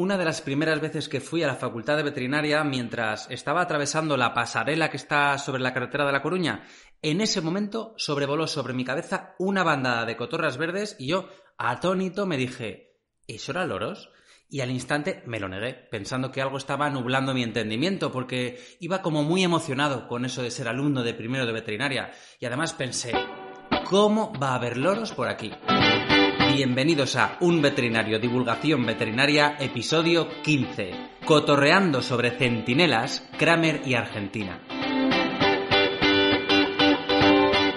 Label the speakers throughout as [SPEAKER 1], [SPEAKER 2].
[SPEAKER 1] Una de las primeras veces que fui a la facultad de veterinaria, mientras estaba atravesando la pasarela que está sobre la carretera de La Coruña, en ese momento sobrevoló sobre mi cabeza una bandada de cotorras verdes y yo, atónito, me dije, ¿eso era loros? Y al instante me lo negué, pensando que algo estaba nublando mi entendimiento, porque iba como muy emocionado con eso de ser alumno de primero de veterinaria. Y además pensé, ¿cómo va a haber loros por aquí? Bienvenidos a Un Veterinario Divulgación Veterinaria, episodio 15. Cotorreando sobre centinelas, Kramer y Argentina.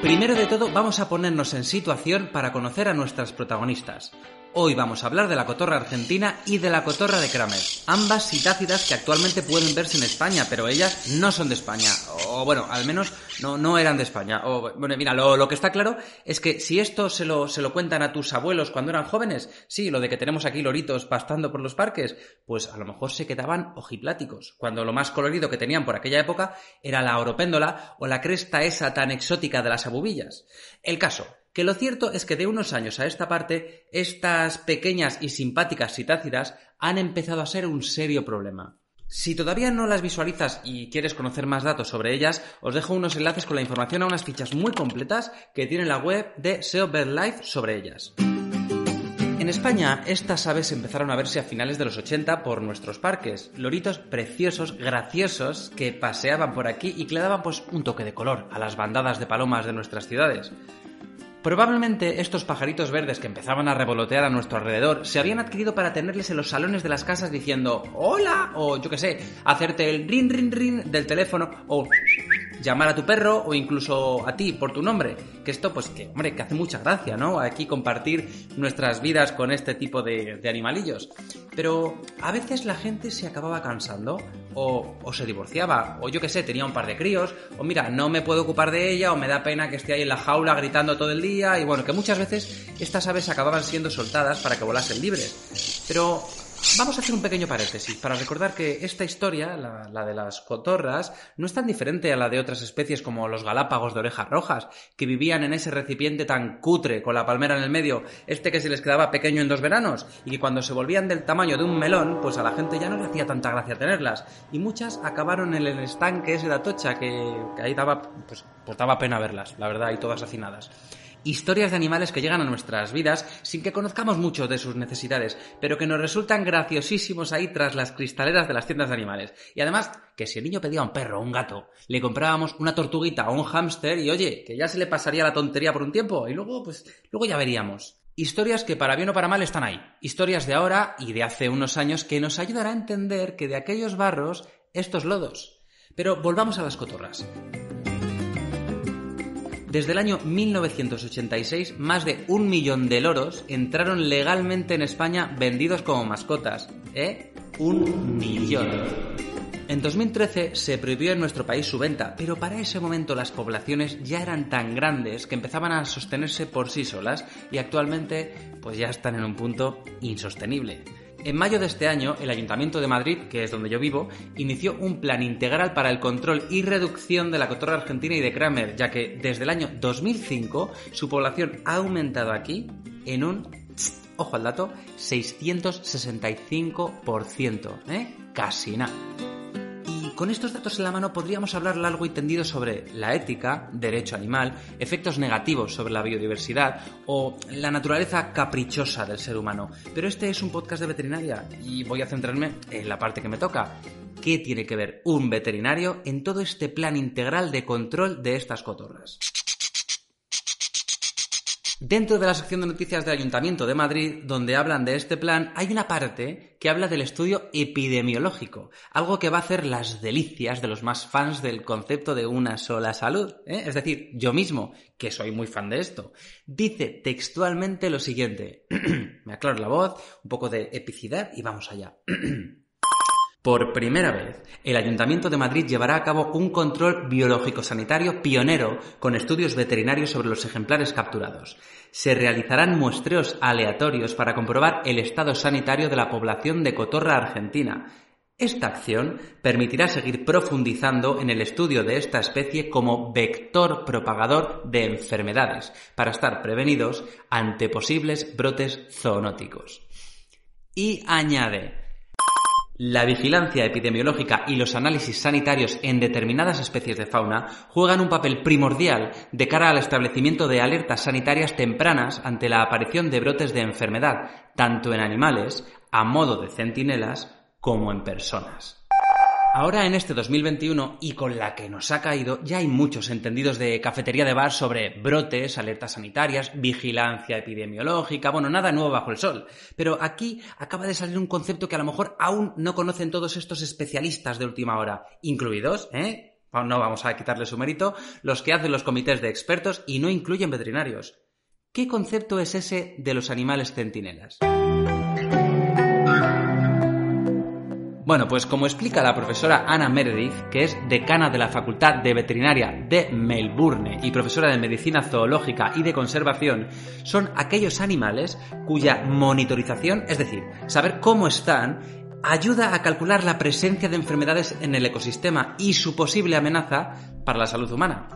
[SPEAKER 1] Primero de todo, vamos a ponernos en situación para conocer a nuestras protagonistas. Hoy vamos a hablar de la cotorra argentina y de la cotorra de Kramer. Ambas citácidas que actualmente pueden verse en España, pero ellas no son de España. O bueno, al menos no, no eran de España. O, bueno, mira, lo, lo que está claro es que si esto se lo, se lo cuentan a tus abuelos cuando eran jóvenes, sí, lo de que tenemos aquí loritos pastando por los parques, pues a lo mejor se quedaban ojipláticos, cuando lo más colorido que tenían por aquella época era la oropéndola o la cresta esa tan exótica de las abubillas. El caso, que lo cierto es que de unos años a esta parte, estas pequeñas y simpáticas citácidas han empezado a ser un serio problema. Si todavía no las visualizas y quieres conocer más datos sobre ellas, os dejo unos enlaces con la información a unas fichas muy completas que tiene la web de SEO Life sobre ellas. En España, estas aves empezaron a verse a finales de los 80 por nuestros parques. Loritos preciosos, graciosos, que paseaban por aquí y que le daban pues un toque de color a las bandadas de palomas de nuestras ciudades. Probablemente estos pajaritos verdes que empezaban a revolotear a nuestro alrededor se habían adquirido para tenerles en los salones de las casas diciendo hola o yo qué sé, hacerte el rin rin rin del teléfono o llamar a tu perro o incluso a ti por tu nombre. Que esto, pues que, hombre, que hace mucha gracia, ¿no? Aquí compartir nuestras vidas con este tipo de, de animalillos. Pero a veces la gente se acababa cansando o, se divorciaba, o yo qué sé, tenía un par de críos, o mira, no me puedo ocupar de ella, o me da pena que esté ahí en la jaula gritando todo el día, y bueno, que muchas veces estas aves acababan siendo soltadas para que volasen libres. Pero Vamos a hacer un pequeño paréntesis para recordar que esta historia, la, de las cotorras, no es tan diferente a la de otras especies como los galápagos de orejas rojas, que vivían en ese recipiente tan cutre con la palmera en el medio, este que se les quedaba pequeño en dos veranos, y que cuando se volvían del tamaño de un melón, pues a la gente ya no le hacía tanta gracia tenerlas, y muchas acabaron en el estanque ese de Atocha, que, que ahí daba, pues, pues daba pena verlas, la verdad, y todas hacinadas historias de animales que llegan a nuestras vidas sin que conozcamos mucho de sus necesidades, pero que nos resultan graciosísimos ahí tras las cristaleras de las tiendas de animales. Y además, que si el niño pedía un perro o un gato, le comprábamos una tortuguita o un hámster y oye, que ya se le pasaría la tontería por un tiempo y luego, pues, luego ya veríamos. Historias que para bien o para mal están ahí. Historias de ahora y de hace unos años que nos ayudará a entender que de aquellos barros, estos lodos. Pero volvamos a las cotorras. Desde el año 1986, más de un millón de loros entraron legalmente en España vendidos como mascotas. ¿Eh? Un millón. En 2013 se prohibió en nuestro país su venta, pero para ese momento las poblaciones ya eran tan grandes que empezaban a sostenerse por sí solas y actualmente pues ya están en un punto insostenible. En mayo de este año, el Ayuntamiento de Madrid, que es donde yo vivo, inició un plan integral para el control y reducción de la cotorra argentina y de Kramer, ya que desde el año 2005 su población ha aumentado aquí en un, ojo al dato, 665%, ¿eh? Casi nada con estos datos en la mano podríamos hablar largo y tendido sobre la ética, derecho animal, efectos negativos sobre la biodiversidad o la naturaleza caprichosa del ser humano. Pero este es un podcast de veterinaria y voy a centrarme en la parte que me toca. ¿Qué tiene que ver un veterinario en todo este plan integral de control de estas cotorras? Dentro de la sección de noticias del Ayuntamiento de Madrid, donde hablan de este plan, hay una parte que habla del estudio epidemiológico, algo que va a hacer las delicias de los más fans del concepto de una sola salud. ¿eh? Es decir, yo mismo, que soy muy fan de esto. Dice textualmente lo siguiente. Me aclaro la voz, un poco de epicidad y vamos allá. Por primera vez, el Ayuntamiento de Madrid llevará a cabo un control biológico-sanitario pionero con estudios veterinarios sobre los ejemplares capturados. Se realizarán muestreos aleatorios para comprobar el estado sanitario de la población de cotorra argentina. Esta acción permitirá seguir profundizando en el estudio de esta especie como vector propagador de enfermedades, para estar prevenidos ante posibles brotes zoonóticos. Y añade, La vigilancia epidemiológica y los análisis sanitarios en determinadas especies de fauna juegan un papel primordial de cara al establecimiento de alertas sanitarias tempranas ante la aparición de brotes de enfermedad, tanto en animales, a modo de centinelas, como en personas. Ahora en este 2021 y con la que nos ha caído, ya hay muchos entendidos de cafetería de bar sobre brotes, alertas sanitarias, vigilancia epidemiológica, bueno, nada nuevo bajo el sol. Pero aquí acaba de salir un concepto que a lo mejor aún no conocen todos estos especialistas de última hora, incluidos, ¿eh? No vamos a quitarle su mérito, los que hacen los comités de expertos y no incluyen veterinarios. ¿Qué concepto es ese de los animales centinelas? Bueno, pues como explica la profesora Anna Meredith, que es decana de la Facultad de Veterinaria de Melbourne y profesora de Medicina Zoológica y de Conservación, son aquellos animales cuya monitorización, es decir, saber cómo están, ayuda a calcular la presencia de enfermedades en el ecosistema y su posible amenaza para la salud humana.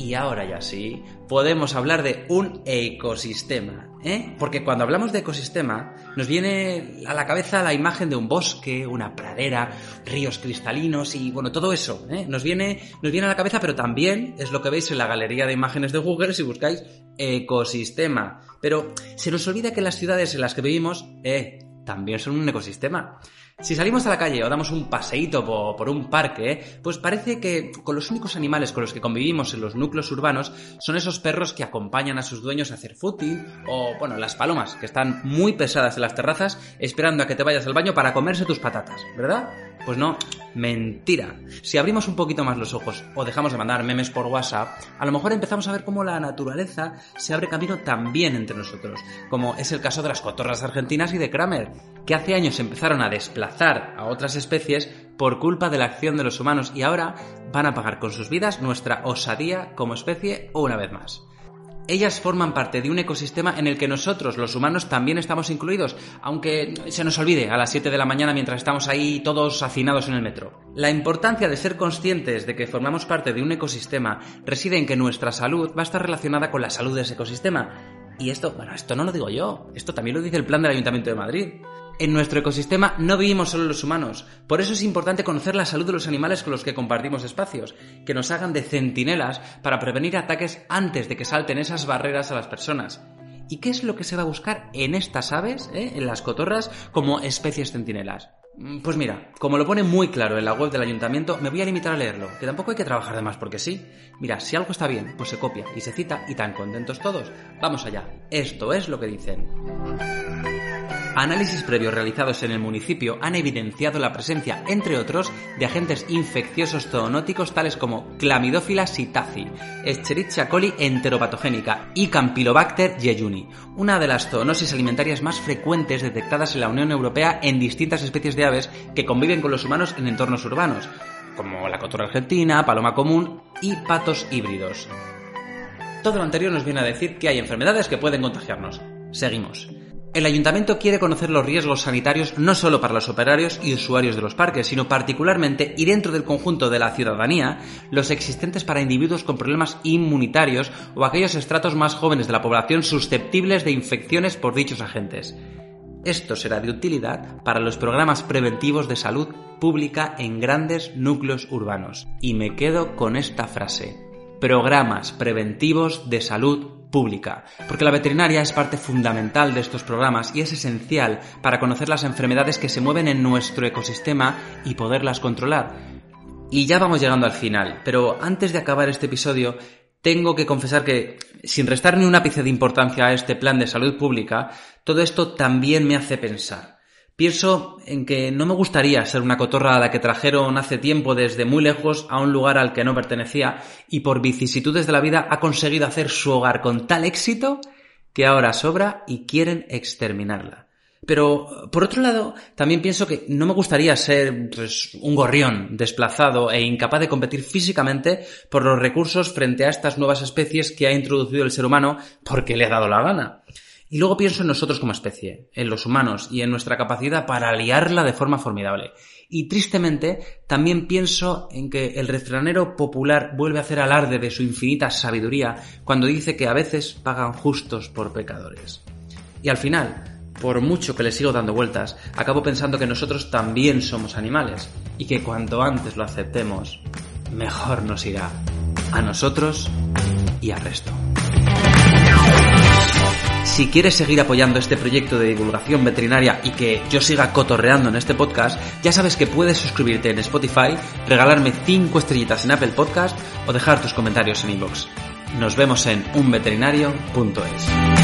[SPEAKER 1] Y ahora ya sí, podemos hablar de un ecosistema, ¿eh? Porque cuando hablamos de ecosistema, nos viene a la cabeza la imagen de un bosque, una pradera, ríos cristalinos y bueno, todo eso, ¿eh? Nos viene, nos viene a la cabeza, pero también es lo que veis en la galería de imágenes de Google si buscáis ecosistema. Pero se nos olvida que las ciudades en las que vivimos, eh, también son un ecosistema. Si salimos a la calle o damos un paseíto por, un parque, pues parece que con los únicos animales con los que convivimos en los núcleos urbanos son esos perros que acompañan a sus dueños a hacer footing o, bueno, las palomas, que están muy pesadas en las terrazas esperando a que te vayas al baño para comerse tus patatas, ¿verdad? Pues no, mentira. Si abrimos un poquito más los ojos o dejamos de mandar memes por WhatsApp, a lo mejor empezamos a ver cómo la naturaleza se abre camino también entre nosotros, como es el caso de las cotorras argentinas y de Kramer, que hace años empezaron a desplazar a otras especies por culpa de la acción de los humanos y ahora van a pagar con sus vidas nuestra osadía como especie una vez más. Ellas forman parte de un ecosistema en el que nosotros, los humanos, también estamos incluidos, aunque se nos olvide a las 7 de la mañana mientras estamos ahí todos hacinados en el metro. La importancia de ser conscientes de que formamos parte de un ecosistema reside en que nuestra salud va a estar relacionada con la salud de ese ecosistema. Y esto, bueno, esto no lo digo yo, esto también lo dice el plan del Ayuntamiento de Madrid. En nuestro ecosistema no vivimos solo los humanos, por eso es importante conocer la salud de los animales con los que compartimos espacios, que nos hagan de centinelas para prevenir ataques antes de que salten esas barreras a las personas. ¿Y qué es lo que se va a buscar en estas aves, eh, en las cotorras, como especies centinelas? Mm, pues mira, como lo pone muy claro en la web del ayuntamiento, me voy a limitar a leerlo, que tampoco hay que trabajar de más porque sí. Mira, si algo está bien, pues se copia y se cita y tan contentos todos. Vamos allá, esto es lo que dicen. Análisis previos realizados en el municipio han evidenciado la presencia, entre otros, de agentes infecciosos zoonóticos tales como Chlamydophila sitaci, Escherichia coli enteropatogénica y Campylobacter jejuni, una de las zoonosis alimentarias más frecuentes detectadas en la Unión Europea en distintas especies de aves que conviven con los humanos en entornos urbanos, como la cotorra argentina, paloma común y patos híbridos. Todo lo anterior nos viene a decir que hay enfermedades que pueden contagiarnos. Seguimos. El ayuntamiento quiere conocer los riesgos sanitarios no solo para los operarios y usuarios de los parques, sino particularmente y dentro del conjunto de la ciudadanía, los existentes para individuos con problemas inmunitarios o aquellos estratos más jóvenes de la población susceptibles de infecciones por dichos agentes. Esto será de utilidad para los programas preventivos de salud pública en grandes núcleos urbanos. Y me quedo con esta frase. Programas preventivos de salud pública, porque la veterinaria es parte fundamental de estos programas y es esencial para conocer las enfermedades que se mueven en nuestro ecosistema y poderlas controlar. Y ya vamos llegando al final, pero antes de acabar este episodio, tengo que confesar que, sin restar ni un ápice de importancia a este plan de salud pública, todo esto también me hace pensar. Pienso en que no me gustaría ser una cotorra a la que trajeron hace tiempo desde muy lejos a un lugar al que no pertenecía y por vicisitudes de la vida ha conseguido hacer su hogar con tal éxito que ahora sobra y quieren exterminarla. Pero, por otro lado, también pienso que no me gustaría ser pues, un gorrión desplazado e incapaz de competir físicamente por los recursos frente a estas nuevas especies que ha introducido el ser humano porque le ha dado la gana. Y luego pienso en nosotros como especie, en los humanos y en nuestra capacidad para aliarla de forma formidable. Y tristemente también pienso en que el refranero popular vuelve a hacer alarde de su infinita sabiduría cuando dice que a veces pagan justos por pecadores. Y al final, por mucho que le sigo dando vueltas, acabo pensando que nosotros también somos animales y que cuanto antes lo aceptemos, mejor nos irá a nosotros y al resto. Si quieres seguir apoyando este proyecto de divulgación veterinaria y que yo siga cotorreando en este podcast, ya sabes que puedes suscribirte en Spotify, regalarme 5 estrellitas en Apple Podcast o dejar tus comentarios en iVoox. Nos vemos en unveterinario.es.